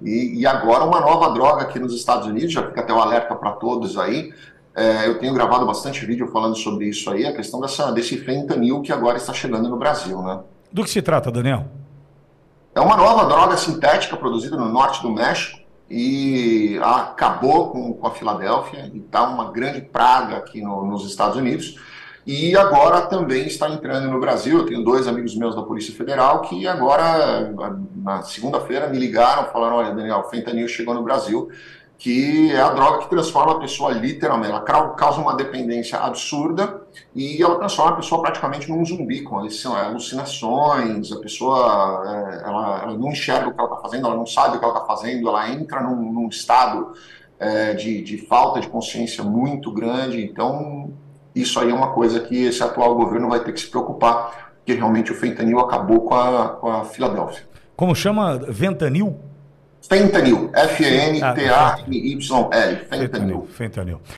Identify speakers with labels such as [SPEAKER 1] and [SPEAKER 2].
[SPEAKER 1] E, e, agora uma nova droga aqui nos Estados Unidos, já fica até o um alerta para todos aí. É, eu tenho gravado bastante vídeo falando sobre isso aí, a questão dessa, desse fentanil que agora está chegando no Brasil, né?
[SPEAKER 2] Do que se trata, Daniel?
[SPEAKER 1] É uma nova droga sintética produzida no norte do México e acabou com, com a Filadélfia e está uma grande praga aqui no, nos Estados Unidos. E agora também está entrando no Brasil. Eu tenho dois amigos meus da Polícia Federal que agora, na segunda-feira, me ligaram, falaram: Olha, Daniel, fentanil chegou no Brasil, que é a droga que transforma a pessoa literalmente, ela causa uma dependência absurda e ela transforma a pessoa praticamente num zumbi, com alucinações, a pessoa é, ela, ela não enxerga o que ela está fazendo, ela não sabe o que ela está fazendo, ela entra num, num estado é, de, de falta de consciência muito grande. Então, isso aí é uma coisa que esse atual governo vai ter que se preocupar, porque realmente o fentanil acabou com a, com a Filadélfia.
[SPEAKER 2] Como chama? Ventanil?
[SPEAKER 1] Fentanil. F-E-N-T-A-N-Y-L. Fentanil.
[SPEAKER 2] Fentanil.